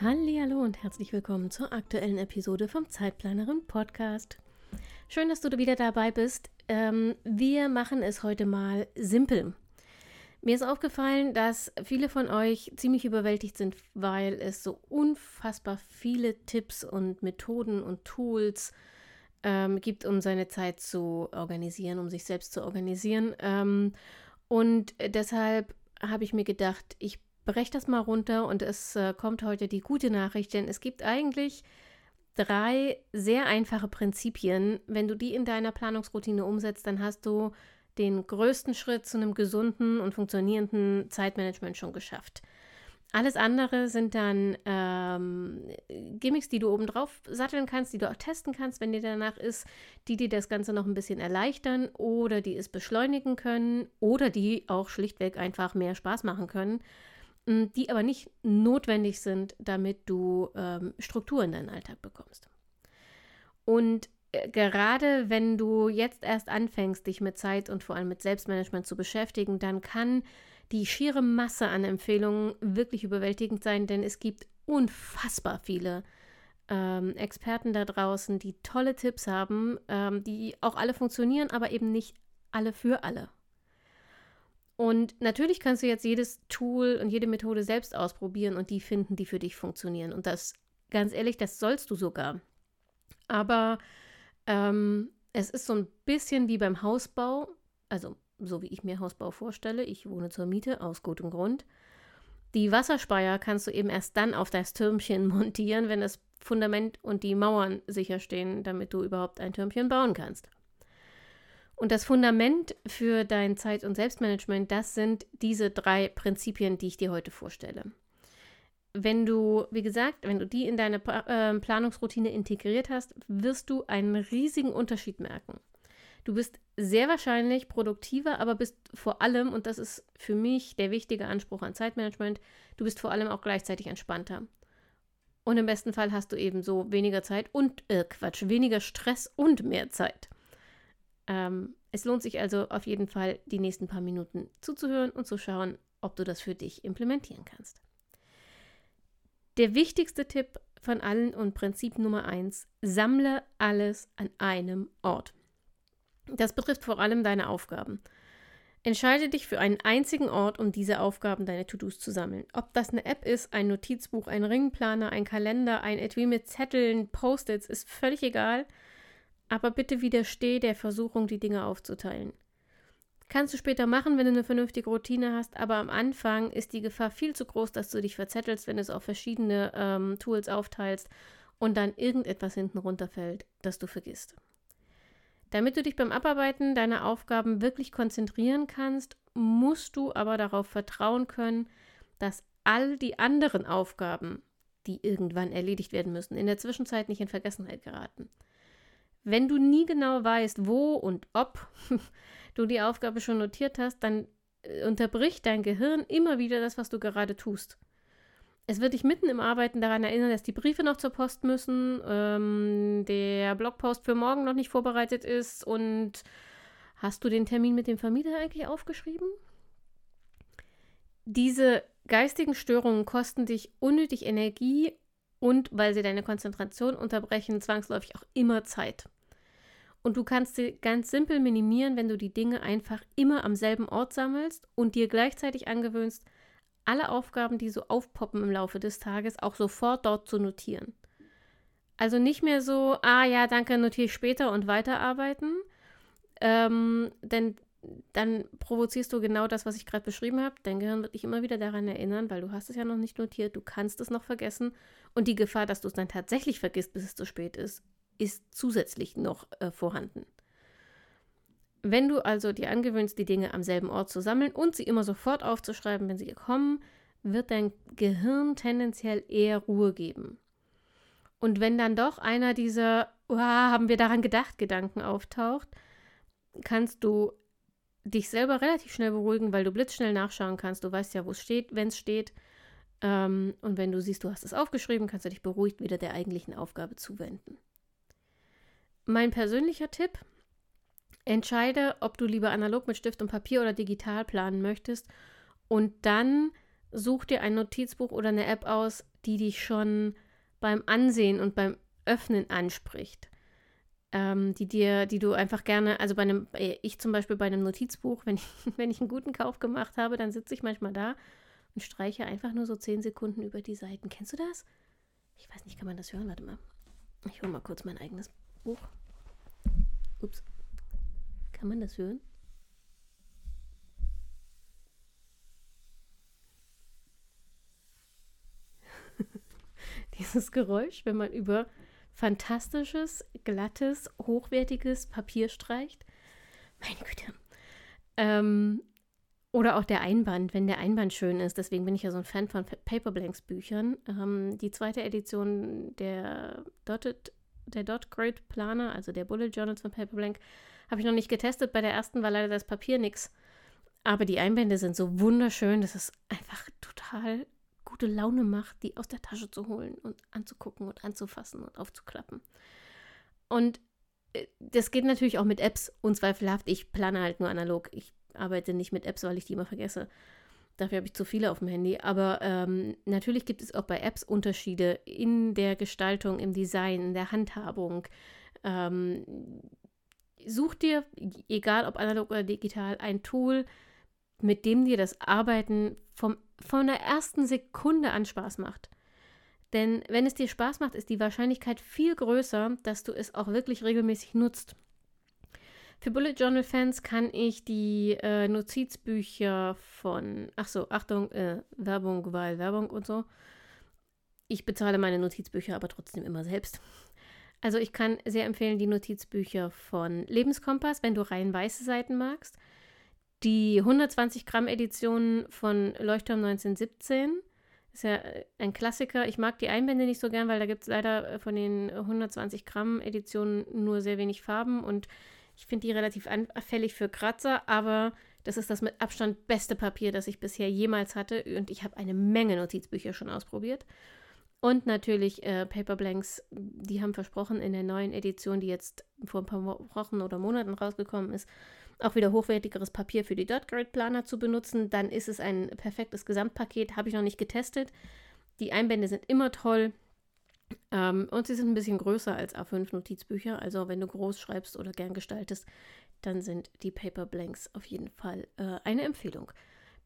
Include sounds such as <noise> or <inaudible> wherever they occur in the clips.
Hallo und herzlich willkommen zur aktuellen Episode vom Zeitplanerin Podcast. Schön, dass du wieder dabei bist. Ähm, wir machen es heute mal simpel. Mir ist aufgefallen, dass viele von euch ziemlich überwältigt sind, weil es so unfassbar viele Tipps und Methoden und Tools ähm, gibt, um seine Zeit zu organisieren, um sich selbst zu organisieren. Ähm, und deshalb habe ich mir gedacht, ich breche das mal runter und es äh, kommt heute die gute Nachricht, denn es gibt eigentlich drei sehr einfache Prinzipien. Wenn du die in deiner Planungsroutine umsetzt, dann hast du den größten Schritt zu einem gesunden und funktionierenden Zeitmanagement schon geschafft. Alles andere sind dann ähm, Gimmicks, die du oben drauf satteln kannst, die du auch testen kannst, wenn dir danach ist, die dir das Ganze noch ein bisschen erleichtern oder die es beschleunigen können oder die auch schlichtweg einfach mehr Spaß machen können, die aber nicht notwendig sind, damit du ähm, Struktur in deinen Alltag bekommst. Und äh, gerade wenn du jetzt erst anfängst, dich mit Zeit und vor allem mit Selbstmanagement zu beschäftigen, dann kann die schiere Masse an Empfehlungen wirklich überwältigend sein, denn es gibt unfassbar viele ähm, Experten da draußen, die tolle Tipps haben, ähm, die auch alle funktionieren, aber eben nicht alle für alle. Und natürlich kannst du jetzt jedes Tool und jede Methode selbst ausprobieren und die finden, die für dich funktionieren. Und das, ganz ehrlich, das sollst du sogar. Aber ähm, es ist so ein bisschen wie beim Hausbau, also so wie ich mir Hausbau vorstelle. Ich wohne zur Miete aus gutem Grund. Die Wasserspeier kannst du eben erst dann auf das Türmchen <laughs> montieren, wenn das Fundament und die Mauern sicher stehen, damit du überhaupt ein Türmchen bauen kannst. Und das Fundament für dein Zeit- und Selbstmanagement, das sind diese drei Prinzipien, die ich dir heute vorstelle wenn du, wie gesagt, wenn du die in deine äh, Planungsroutine integriert hast, wirst du einen riesigen Unterschied merken. Du bist sehr wahrscheinlich produktiver, aber bist vor allem, und das ist für mich der wichtige Anspruch an Zeitmanagement, du bist vor allem auch gleichzeitig entspannter. Und im besten Fall hast du eben so weniger Zeit und, äh, Quatsch, weniger Stress und mehr Zeit. Ähm, es lohnt sich also auf jeden Fall, die nächsten paar Minuten zuzuhören und zu schauen, ob du das für dich implementieren kannst. Der wichtigste Tipp von allen und Prinzip Nummer eins: sammle alles an einem Ort. Das betrifft vor allem deine Aufgaben. Entscheide dich für einen einzigen Ort, um diese Aufgaben, deine To-Dos zu sammeln. Ob das eine App ist, ein Notizbuch, ein Ringplaner, ein Kalender, ein Etui mit Zetteln, Post-its, ist völlig egal. Aber bitte widersteh der Versuchung, die Dinge aufzuteilen. Kannst du später machen, wenn du eine vernünftige Routine hast, aber am Anfang ist die Gefahr viel zu groß, dass du dich verzettelst, wenn du es auf verschiedene ähm, Tools aufteilst und dann irgendetwas hinten runterfällt, das du vergisst. Damit du dich beim Abarbeiten deiner Aufgaben wirklich konzentrieren kannst, musst du aber darauf vertrauen können, dass all die anderen Aufgaben, die irgendwann erledigt werden müssen, in der Zwischenzeit nicht in Vergessenheit geraten. Wenn du nie genau weißt, wo und ob <laughs> du die Aufgabe schon notiert hast, dann äh, unterbricht dein Gehirn immer wieder das, was du gerade tust. Es wird dich mitten im Arbeiten daran erinnern, dass die Briefe noch zur Post müssen, ähm, der Blogpost für morgen noch nicht vorbereitet ist und hast du den Termin mit dem Vermieter eigentlich aufgeschrieben? Diese geistigen Störungen kosten dich unnötig Energie und, weil sie deine Konzentration unterbrechen, zwangsläufig auch immer Zeit. Und du kannst sie ganz simpel minimieren, wenn du die Dinge einfach immer am selben Ort sammelst und dir gleichzeitig angewöhnst, alle Aufgaben, die so aufpoppen im Laufe des Tages, auch sofort dort zu notieren. Also nicht mehr so, ah ja, danke, notiere ich später und weiterarbeiten. Ähm, denn dann provozierst du genau das, was ich gerade beschrieben habe. Dein Gehirn wird dich immer wieder daran erinnern, weil du hast es ja noch nicht notiert, du kannst es noch vergessen. Und die Gefahr, dass du es dann tatsächlich vergisst, bis es zu spät ist, ist zusätzlich noch äh, vorhanden. Wenn du also dir angewöhnst, die Dinge am selben Ort zu sammeln und sie immer sofort aufzuschreiben, wenn sie kommen, wird dein Gehirn tendenziell eher Ruhe geben. Und wenn dann doch einer dieser, oh, haben wir daran gedacht, Gedanken auftaucht, kannst du dich selber relativ schnell beruhigen, weil du blitzschnell nachschauen kannst. Du weißt ja, wo es steht, wenn es steht. Ähm, und wenn du siehst, du hast es aufgeschrieben, kannst du dich beruhigt wieder der eigentlichen Aufgabe zuwenden. Mein persönlicher Tipp, entscheide, ob du lieber analog mit Stift und Papier oder digital planen möchtest und dann such dir ein Notizbuch oder eine App aus, die dich schon beim Ansehen und beim Öffnen anspricht ähm, die dir, die du einfach gerne, also bei einem, äh, ich zum Beispiel bei einem Notizbuch, wenn ich, <laughs> wenn ich einen guten Kauf gemacht habe, dann sitze ich manchmal da und streiche einfach nur so zehn Sekunden über die Seiten. Kennst du das? Ich weiß nicht, kann man das hören? Warte mal. Ich hole mal kurz mein eigenes Buch. Ups. Kann man das hören? <laughs> Dieses Geräusch, wenn man über fantastisches, glattes, hochwertiges Papier streicht. Meine Güte. Ähm, oder auch der Einband, wenn der Einband schön ist. Deswegen bin ich ja so ein Fan von Paperblanks Büchern. Ähm, die zweite Edition der Dotted, der Dot Grid Planer, also der Bullet Journals von Paperblank, habe ich noch nicht getestet. Bei der ersten war leider das Papier nix. Aber die Einbände sind so wunderschön. Das ist einfach total gute Laune macht, die aus der Tasche zu holen und anzugucken und anzufassen und aufzuklappen. Und äh, das geht natürlich auch mit Apps, unzweifelhaft. Ich plane halt nur analog. Ich arbeite nicht mit Apps, weil ich die immer vergesse. Dafür habe ich zu viele auf dem Handy. Aber ähm, natürlich gibt es auch bei Apps Unterschiede in der Gestaltung, im Design, in der Handhabung. Ähm, such dir, egal ob analog oder digital, ein Tool, mit dem dir das Arbeiten vom, von der ersten Sekunde an Spaß macht. Denn wenn es dir Spaß macht, ist die Wahrscheinlichkeit viel größer, dass du es auch wirklich regelmäßig nutzt. Für Bullet Journal Fans kann ich die äh, Notizbücher von, ach so, Achtung, äh, Werbung, weil Werbung und so. Ich bezahle meine Notizbücher aber trotzdem immer selbst. Also ich kann sehr empfehlen die Notizbücher von Lebenskompass, wenn du rein weiße Seiten magst. Die 120 Gramm Edition von Leuchtturm 1917 ist ja äh, ein Klassiker. Ich mag die Einbände nicht so gern, weil da gibt es leider äh, von den 120 Gramm Editionen nur sehr wenig Farben und ich finde die relativ anfällig für Kratzer, aber das ist das mit Abstand beste Papier, das ich bisher jemals hatte und ich habe eine Menge Notizbücher schon ausprobiert. Und natürlich äh, Paperblanks, die haben versprochen in der neuen Edition, die jetzt vor ein paar Wochen oder Monaten rausgekommen ist, auch wieder hochwertigeres Papier für die Dot Grid Planer zu benutzen, dann ist es ein perfektes Gesamtpaket. Habe ich noch nicht getestet. Die Einbände sind immer toll. Ähm, und sie sind ein bisschen größer als A5 Notizbücher. Also wenn du groß schreibst oder gern gestaltest, dann sind die Paper Blanks auf jeden Fall äh, eine Empfehlung.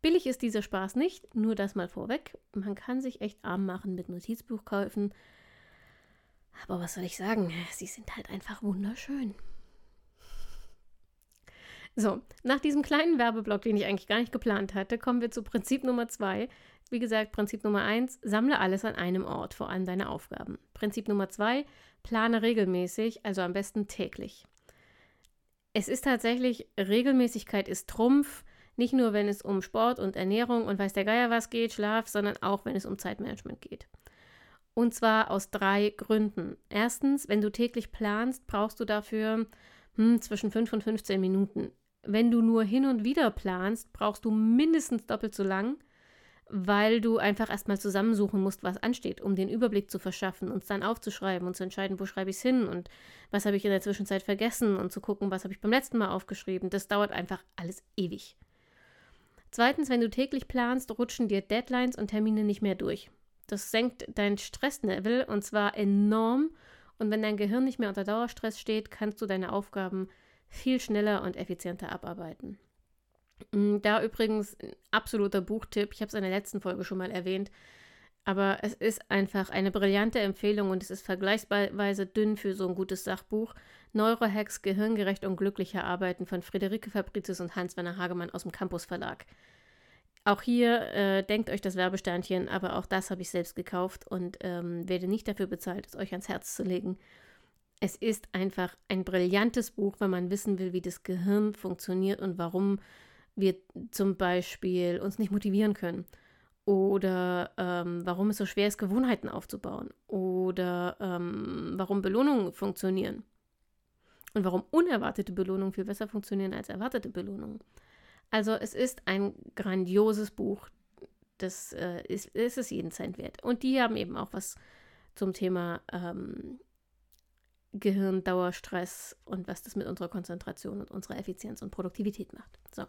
Billig ist dieser Spaß nicht, nur das mal vorweg. Man kann sich echt arm machen mit Notizbuchkäufen. Aber was soll ich sagen? Sie sind halt einfach wunderschön. So, nach diesem kleinen Werbeblock, den ich eigentlich gar nicht geplant hatte, kommen wir zu Prinzip Nummer zwei. Wie gesagt, Prinzip Nummer eins, sammle alles an einem Ort, vor allem deine Aufgaben. Prinzip Nummer zwei, plane regelmäßig, also am besten täglich. Es ist tatsächlich, Regelmäßigkeit ist Trumpf, nicht nur wenn es um Sport und Ernährung und weiß der Geier was geht, Schlaf, sondern auch wenn es um Zeitmanagement geht. Und zwar aus drei Gründen. Erstens, wenn du täglich planst, brauchst du dafür hm, zwischen 5 und 15 Minuten wenn du nur hin und wieder planst, brauchst du mindestens doppelt so lang, weil du einfach erstmal zusammensuchen musst, was ansteht, um den Überblick zu verschaffen, uns dann aufzuschreiben und zu entscheiden, wo schreibe ich es hin und was habe ich in der Zwischenzeit vergessen und zu gucken, was habe ich beim letzten Mal aufgeschrieben. Das dauert einfach alles ewig. Zweitens, wenn du täglich planst, rutschen dir Deadlines und Termine nicht mehr durch. Das senkt dein Stresslevel und zwar enorm. Und wenn dein Gehirn nicht mehr unter Dauerstress steht, kannst du deine Aufgaben viel schneller und effizienter abarbeiten. Mm, da übrigens ein absoluter Buchtipp. Ich habe es in der letzten Folge schon mal erwähnt. Aber es ist einfach eine brillante Empfehlung und es ist vergleichsweise dünn für so ein gutes Sachbuch. Neurohacks, Gehirngerecht und glücklicher Arbeiten von Friederike Fabricius und Hans-Werner Hagemann aus dem Campus Verlag. Auch hier äh, denkt euch das Werbesternchen, aber auch das habe ich selbst gekauft und ähm, werde nicht dafür bezahlt, es euch ans Herz zu legen. Es ist einfach ein brillantes Buch, wenn man wissen will, wie das Gehirn funktioniert und warum wir zum Beispiel uns nicht motivieren können Oder ähm, warum es so schwer ist, Gewohnheiten aufzubauen. Oder ähm, warum Belohnungen funktionieren. Und warum unerwartete Belohnungen viel besser funktionieren als erwartete Belohnungen. Also es ist ein grandioses Buch. Das äh, ist, ist es jeden Cent wert. Und die haben eben auch was zum Thema ähm, Gehirndauerstress und was das mit unserer Konzentration und unserer Effizienz und Produktivität macht. So.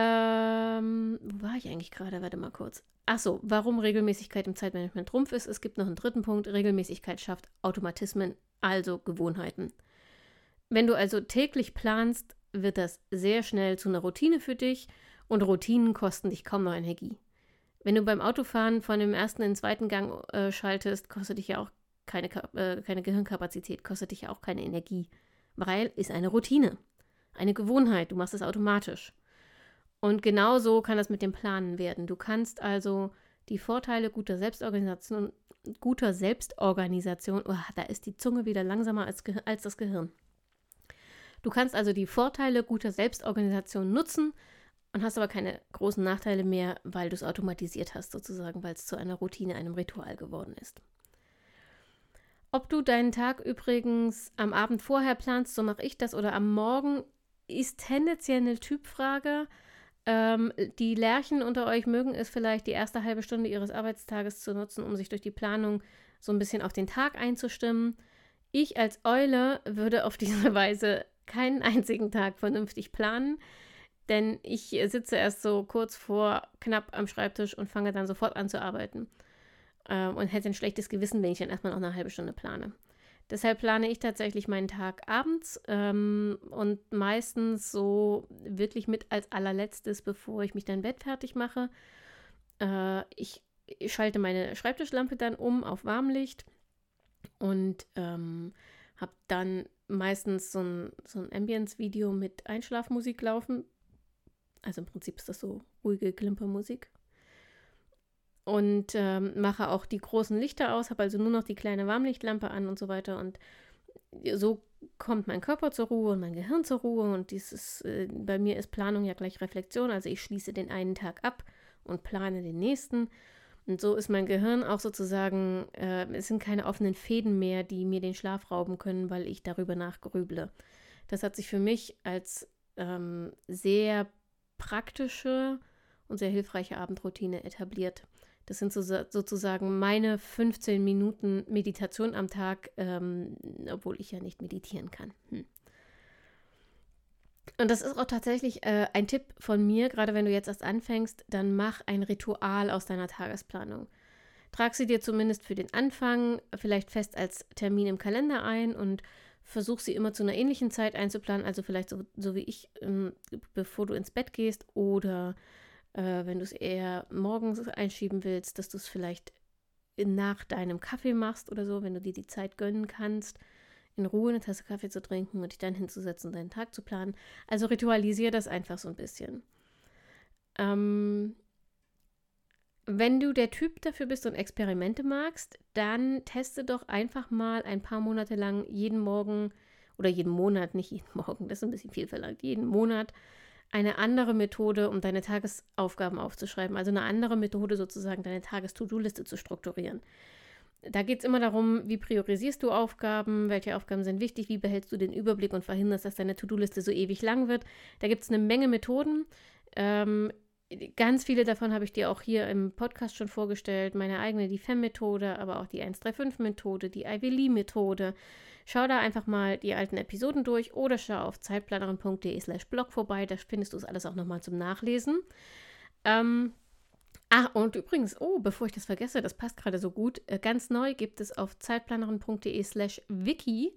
Ähm, wo war ich eigentlich gerade? Warte mal kurz. Achso, warum Regelmäßigkeit im Zeitmanagement Trumpf ist. Es gibt noch einen dritten Punkt. Regelmäßigkeit schafft Automatismen, also Gewohnheiten. Wenn du also täglich planst, wird das sehr schnell zu einer Routine für dich und Routinen kosten dich kaum noch Energie. Wenn du beim Autofahren von dem ersten in den zweiten Gang äh, schaltest, kostet dich ja auch keine, äh, keine Gehirnkapazität, kostet dich ja auch keine Energie, weil ist eine Routine, eine Gewohnheit, du machst es automatisch. Und genau so kann das mit dem Planen werden. Du kannst also die Vorteile guter Selbstorganisation, guter Selbstorganisation, oh, da ist die Zunge wieder langsamer als, als das Gehirn. Du kannst also die Vorteile guter Selbstorganisation nutzen und hast aber keine großen Nachteile mehr, weil du es automatisiert hast, sozusagen, weil es zu einer Routine, einem Ritual geworden ist. Ob du deinen Tag übrigens am Abend vorher planst, so mache ich das, oder am Morgen, ist tendenziell eine Typfrage. Ähm, die Lerchen unter euch mögen es vielleicht, die erste halbe Stunde ihres Arbeitstages zu nutzen, um sich durch die Planung so ein bisschen auf den Tag einzustimmen. Ich als Eule würde auf <laughs> diese Weise keinen einzigen Tag vernünftig planen, denn ich sitze erst so kurz vor knapp am Schreibtisch und fange dann sofort an zu arbeiten ähm, und hätte ein schlechtes Gewissen, wenn ich dann erstmal noch eine halbe Stunde plane. Deshalb plane ich tatsächlich meinen Tag abends ähm, und meistens so wirklich mit als allerletztes, bevor ich mich dann Bett fertig mache. Äh, ich, ich, schalte meine Schreibtischlampe dann um auf Warmlicht und ähm, habe dann meistens so ein, so ein Ambience-Video mit Einschlafmusik laufen. Also im Prinzip ist das so ruhige Klimpermusik. Und ähm, mache auch die großen Lichter aus, habe also nur noch die kleine Warmlichtlampe an und so weiter. Und so kommt mein Körper zur Ruhe und mein Gehirn zur Ruhe. Und dieses, äh, bei mir ist Planung ja gleich Reflexion. Also ich schließe den einen Tag ab und plane den nächsten. Und so ist mein Gehirn auch sozusagen, äh, es sind keine offenen Fäden mehr, die mir den Schlaf rauben können, weil ich darüber nachgrüble. Das hat sich für mich als ähm, sehr praktische und sehr hilfreiche Abendroutine etabliert. Das sind so, sozusagen meine 15 Minuten Meditation am Tag, ähm, obwohl ich ja nicht meditieren kann. Hm. Und das ist auch tatsächlich äh, ein Tipp von mir, gerade wenn du jetzt erst anfängst, dann mach ein Ritual aus deiner Tagesplanung. Trag sie dir zumindest für den Anfang vielleicht fest als Termin im Kalender ein und versuch sie immer zu einer ähnlichen Zeit einzuplanen, also vielleicht so, so wie ich, ähm, bevor du ins Bett gehst oder äh, wenn du es eher morgens einschieben willst, dass du es vielleicht nach deinem Kaffee machst oder so, wenn du dir die Zeit gönnen kannst in Ruhe eine Tasse Kaffee zu trinken und dich dann hinzusetzen und deinen Tag zu planen. Also ritualisiere das einfach so ein bisschen. Ähm, wenn du der Typ dafür bist und Experimente magst, dann teste doch einfach mal ein paar Monate lang jeden Morgen oder jeden Monat, nicht jeden Morgen, das ist ein bisschen viel verlangt, jeden Monat eine andere Methode, um deine Tagesaufgaben aufzuschreiben. Also eine andere Methode sozusagen, deine Tages-To-Do-Liste zu strukturieren. Da geht es immer darum, wie priorisierst du Aufgaben, welche Aufgaben sind wichtig, wie behältst du den Überblick und verhinderst, dass deine To-Do-Liste so ewig lang wird. Da gibt es eine Menge Methoden. Ähm, ganz viele davon habe ich dir auch hier im Podcast schon vorgestellt. Meine eigene, die FEM-Methode, aber auch die 135-Methode, die Ivy Lee-Methode. Schau da einfach mal die alten Episoden durch oder schau auf zeitplanerin.de slash blog vorbei. Da findest du es alles auch nochmal zum Nachlesen. Ähm, Ach, und übrigens, oh, bevor ich das vergesse, das passt gerade so gut, äh, ganz neu gibt es auf zeitplanerin.de slash wiki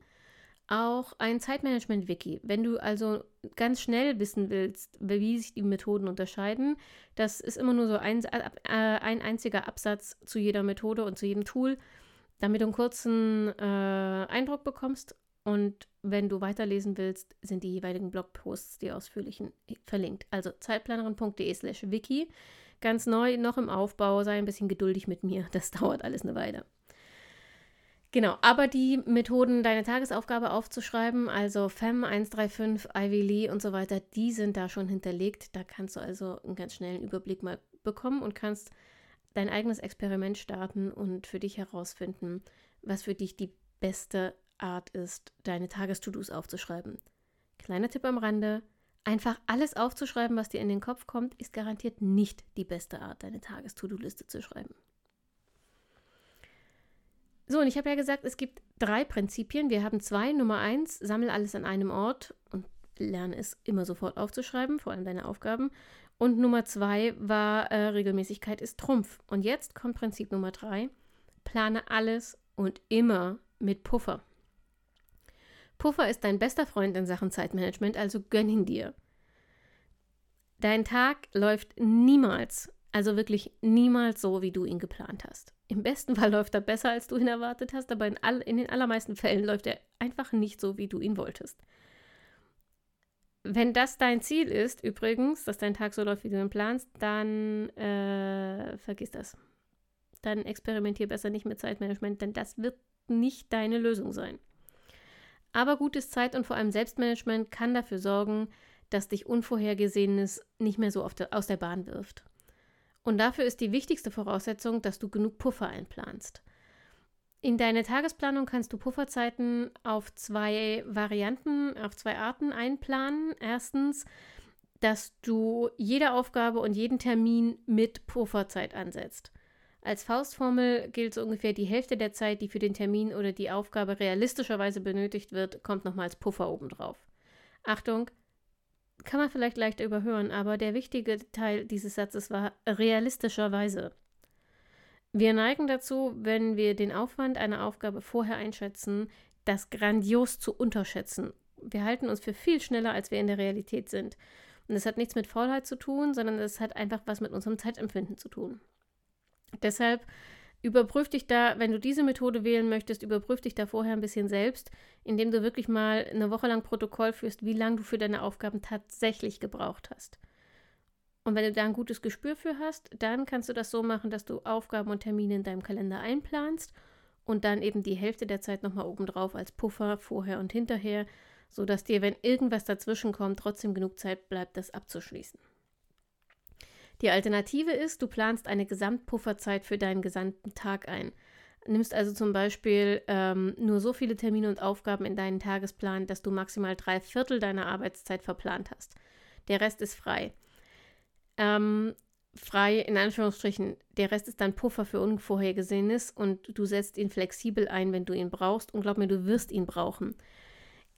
auch ein Zeitmanagement-Wiki. Wenn du also ganz schnell wissen willst, wie sich die Methoden unterscheiden, das ist immer nur so ein, äh, ein einziger Absatz zu jeder Methode und zu jedem Tool, damit du einen kurzen äh, Eindruck bekommst. Und wenn du weiterlesen willst, sind die jeweiligen Blogposts, die ausführlichen, verlinkt. Also zeitplanerin.de slash wiki ganz neu, noch im Aufbau, sei ein bisschen geduldig mit mir. Das <laughs> dauert alles eine Weile. Genau, aber die Methoden, deine Tagesaufgabe aufzuschreiben, also FEM 135, Ivy Lee und so weiter, die sind da schon hinterlegt. Da kannst du also einen ganz schnellen Überblick mal bekommen und kannst dein eigenes Experiment starten und für dich herausfinden, was für dich die beste Art ist, deine Tages-To-Dos aufzuschreiben. Kleiner Tipp am Rande: Einfach alles aufzuschreiben, was dir in den Kopf kommt, ist garantiert nicht die beste Art, deine Tages-To-Do-Liste zu schreiben. So, und ich habe ja gesagt, es gibt drei Prinzipien. Wir haben zwei. Nummer eins, sammle alles an einem Ort und lerne es immer sofort aufzuschreiben, vor allem deine Aufgaben. Und Nummer zwei war, äh, Regelmäßigkeit ist Trumpf. Und jetzt kommt Prinzip Nummer drei, plane alles und immer mit Puffer. Puffer ist dein bester Freund in Sachen Zeitmanagement, also gönn ihn dir. Dein Tag läuft niemals, also wirklich niemals so, wie du ihn geplant hast. Im besten Fall läuft er besser, als du ihn erwartet hast, aber in, all, in den allermeisten Fällen läuft er einfach nicht so, wie du ihn wolltest. Wenn das dein Ziel ist, übrigens, dass dein Tag so läuft, wie du ihn planst, dann äh, vergiss das. Dann experimentier besser nicht mit Zeitmanagement, denn das wird nicht deine Lösung sein. Aber gutes Zeit- und vor allem Selbstmanagement kann dafür sorgen, dass dich Unvorhergesehenes nicht mehr so der, aus der Bahn wirft. Und dafür ist die wichtigste Voraussetzung, dass du genug Puffer einplanst. In deine Tagesplanung kannst du Pufferzeiten auf zwei Varianten, auf zwei Arten einplanen. Erstens, dass du jede Aufgabe und jeden Termin mit Pufferzeit ansetzt. Als Faustformel gilt so ungefähr die Hälfte der Zeit, die für den Termin oder die Aufgabe realistischerweise benötigt wird, kommt nochmal als Puffer obendrauf. Achtung, kann man vielleicht leicht überhören, aber der wichtige Teil dieses Satzes war realistischerweise. Wir neigen dazu, wenn wir den Aufwand einer Aufgabe vorher einschätzen, das grandios zu unterschätzen. Wir halten uns für viel schneller, als wir in der Realität sind. Und das hat nichts mit Faulheit zu tun, sondern es hat einfach was mit unserem Zeitempfinden zu tun. Deshalb Überprüf dich da, wenn du diese Methode wählen möchtest, überprüf dich da vorher ein bisschen selbst, indem du wirklich mal eine Woche lang Protokoll führst, wie lange du für deine Aufgaben tatsächlich gebraucht hast. Und wenn du da ein gutes Gespür für hast, dann kannst du das so machen, dass du Aufgaben und Termine in deinem Kalender einplanst und dann eben die Hälfte der Zeit nochmal obendrauf als Puffer vorher und hinterher, sodass dir, wenn irgendwas dazwischen kommt, trotzdem genug Zeit bleibt, das abzuschließen. Die Alternative ist, du planst eine Gesamtpufferzeit für deinen gesamten Tag ein. Nimmst also zum Beispiel ähm, nur so viele Termine und Aufgaben in deinen Tagesplan, dass du maximal drei Viertel deiner Arbeitszeit verplant hast. Der Rest ist frei. Ähm, frei in Anführungsstrichen. Der Rest ist dann Puffer für Unvorhergesehenes und du setzt ihn flexibel ein, wenn du ihn brauchst. Und glaub mir, du wirst ihn brauchen.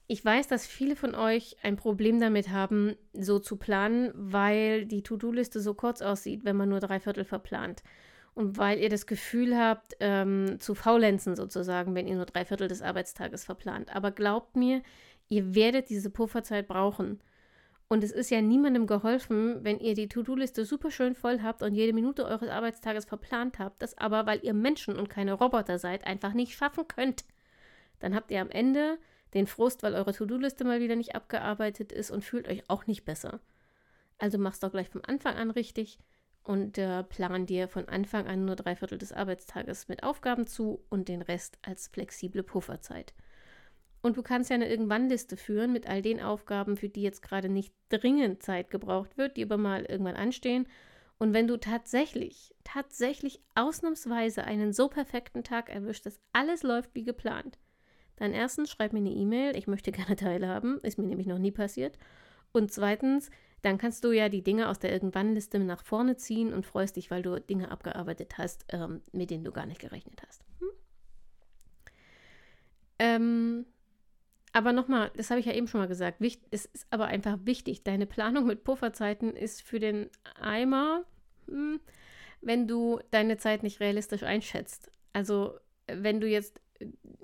Ich weiß, dass viele von euch ein Problem damit haben, so zu planen, weil die To-Do-Liste so kurz aussieht, wenn man nur drei Viertel verplant. Und weil ihr das Gefühl habt, ähm, zu faulenzen sozusagen, wenn ihr nur drei Viertel des Arbeitstages verplant. Aber glaubt mir, ihr werdet diese Pufferzeit brauchen. Und es ist ja niemandem geholfen, wenn ihr die To-Do-Liste super schön voll habt und jede Minute eures Arbeitstages verplant habt, das aber, weil ihr Menschen und keine Roboter seid, einfach nicht schaffen könnt. Dann habt ihr am Ende den Frust, weil eure To-Do-Liste mal wieder nicht abgearbeitet ist und fühlt euch auch nicht besser. Also mach's doch gleich vom Anfang an richtig und äh, plan dir von Anfang an nur drei Viertel des Arbeitstages mit Aufgaben zu und den Rest als flexible Pufferzeit. Und du kannst ja eine Irgendwann-Liste führen mit all den Aufgaben, für die jetzt gerade nicht dringend Zeit gebraucht wird, die aber mal irgendwann anstehen. Und wenn du tatsächlich, tatsächlich ausnahmsweise einen so perfekten Tag erwischt, dass alles läuft wie geplant, dann erstens, schreib mir eine E-Mail, ich möchte <laughs> gerne teilhaben, ist mir nämlich noch nie passiert. Und zweitens, dann kannst du ja die Dinge aus der Irgendwann-Liste nach vorne ziehen und freust dich, weil du Dinge abgearbeitet hast, ähm, mit denen du gar nicht gerechnet hast. Hm? Ähm, aber nochmal, das habe ich ja eben schon mal gesagt, es ist aber einfach wichtig, deine Planung mit Pufferzeiten ist für den Eimer, hm, wenn du deine Zeit nicht realistisch einschätzt. Also wenn du jetzt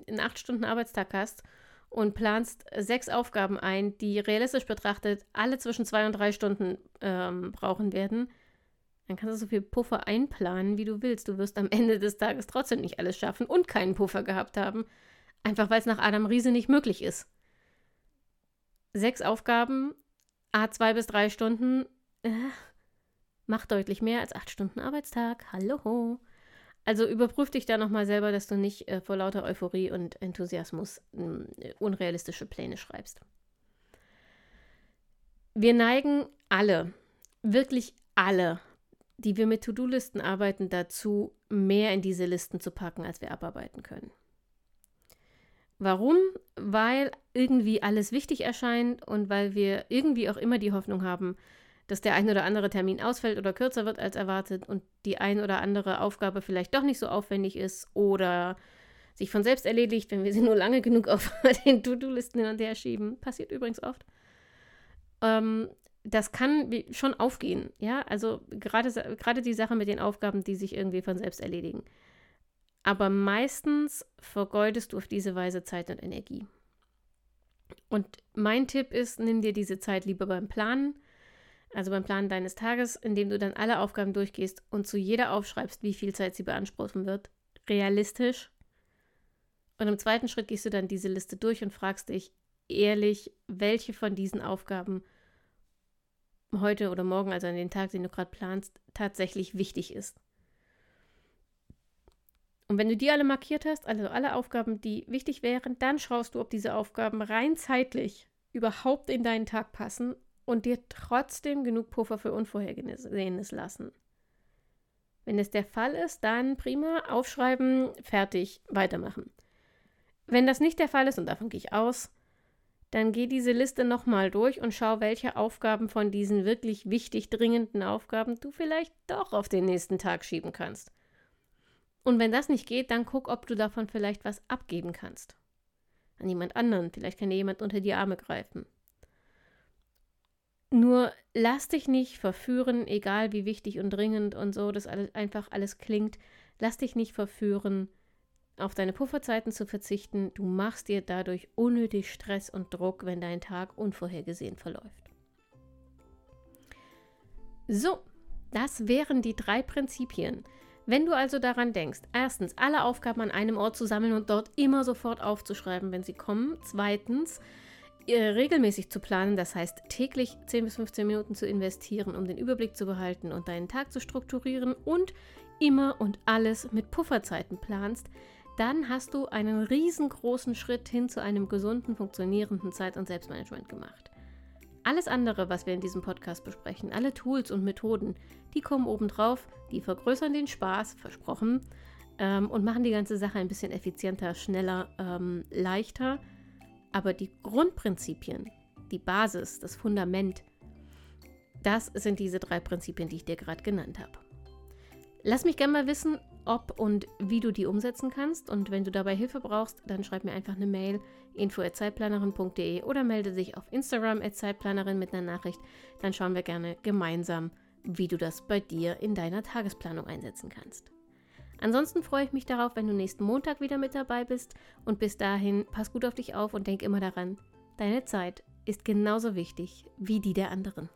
einen acht Stunden Arbeitstag hast und planst sechs Aufgaben ein, die realistisch betrachtet alle zwischen zwei und drei Stunden ähm, brauchen werden, dann kannst du so viel Puffer einplanen, wie du willst. Du wirst am Ende des Tages trotzdem nicht alles schaffen und keinen Puffer gehabt haben, einfach weil es nach Adam Riese nicht möglich ist. Sechs Aufgaben, a zwei bis drei Stunden, äh, macht deutlich mehr als acht Stunden Arbeitstag. Hallo. Also überprüf dich da nochmal selber, dass du nicht äh, vor lauter Euphorie und Enthusiasmus äh, unrealistische Pläne schreibst. Wir neigen alle, wirklich alle, die wir mit To-Do-Listen arbeiten, dazu, mehr in diese Listen zu packen, als wir abarbeiten können. Warum? Weil irgendwie alles wichtig erscheint und weil wir irgendwie auch immer die Hoffnung haben, dass der ein oder andere Termin ausfällt oder kürzer wird als erwartet und die ein oder andere Aufgabe vielleicht doch nicht so aufwendig ist oder sich von selbst erledigt, wenn wir sie nur lange genug auf <laughs> den To-Do-Listen hin und her schieben. Passiert übrigens oft. Ähm, das kann schon aufgehen, ja. Also gerade, gerade die Sache mit den Aufgaben, die sich irgendwie von selbst erledigen. Aber meistens vergeudest du auf diese Weise Zeit und Energie. Und mein Tipp ist, nimm dir diese Zeit lieber beim Planen, also beim Planen deines Tages, indem du dann alle Aufgaben durchgehst und zu jeder aufschreibst, wie viel Zeit sie beanspruchen wird. Realistisch. Und im zweiten Schritt gehst du dann diese Liste durch und fragst dich ehrlich, welche von diesen Aufgaben heute oder morgen, also an den Tag, den du gerade planst, tatsächlich wichtig ist. Und wenn du die alle markiert hast, also alle Aufgaben, die wichtig wären, dann schaust du, ob diese Aufgaben rein zeitlich überhaupt in deinen Tag passen und dir trotzdem genug Puffer für Unvorhergesehenes lassen. Wenn es der Fall ist, dann prima, aufschreiben, fertig, weitermachen. Wenn das nicht der Fall ist, und davon gehe ich aus, dann geh diese Liste nochmal durch und schau, welche Aufgaben von diesen wirklich wichtig dringenden Aufgaben du vielleicht doch auf den nächsten Tag schieben kannst. Und wenn das nicht geht, dann guck, ob du davon vielleicht was abgeben kannst. An jemand anderen. Vielleicht kann dir jemand unter die Arme greifen. Nur lass dich nicht verführen, egal wie wichtig und dringend und so das alles, einfach alles klingt. Lass dich nicht verführen, auf deine Pufferzeiten zu verzichten. Du machst dir dadurch unnötig Stress und Druck, wenn dein Tag unvorhergesehen verläuft. So, das wären die drei Prinzipien. Wenn du also daran denkst, erstens, alle Aufgaben an einem Ort zu sammeln und dort immer sofort aufzuschreiben, wenn sie kommen. Zweitens, äh, regelmäßig zu planen, das heißt täglich 10 bis 15 Minuten zu investieren, um den Überblick zu behalten und deinen Tag zu strukturieren und immer und alles mit Pufferzeiten planst, dann hast du einen riesengroßen Schritt hin zu einem gesunden, funktionierenden Zeit- und Selbstmanagement gemacht. Alles andere, was wir in diesem Podcast besprechen, alle Tools und Methoden, die kommen obendrauf, die vergrößern den Spaß, versprochen, ähm, und machen die ganze Sache ein bisschen effizienter, schneller, ähm, leichter. Aber die Grundprinzipien, die Basis, das Fundament, das sind diese drei Prinzipien, die ich dir gerade genannt habe. Lass mich gerne mal wissen, ob und wie du die umsetzen kannst. Und wenn du dabei Hilfe brauchst, dann schreib mir einfach eine Mail info@zeitplanerin.de oder melde dich auf Instagram Zeitplanerin mit einer Nachricht. Dann schauen wir gerne gemeinsam, wie du das bei dir in deiner Tagesplanung einsetzen kannst. Ansonsten freue ich mich darauf, wenn du nächsten Montag wieder mit dabei bist. Und bis dahin, pass gut auf dich auf und denk immer daran, deine Zeit ist genauso wichtig wie die der anderen.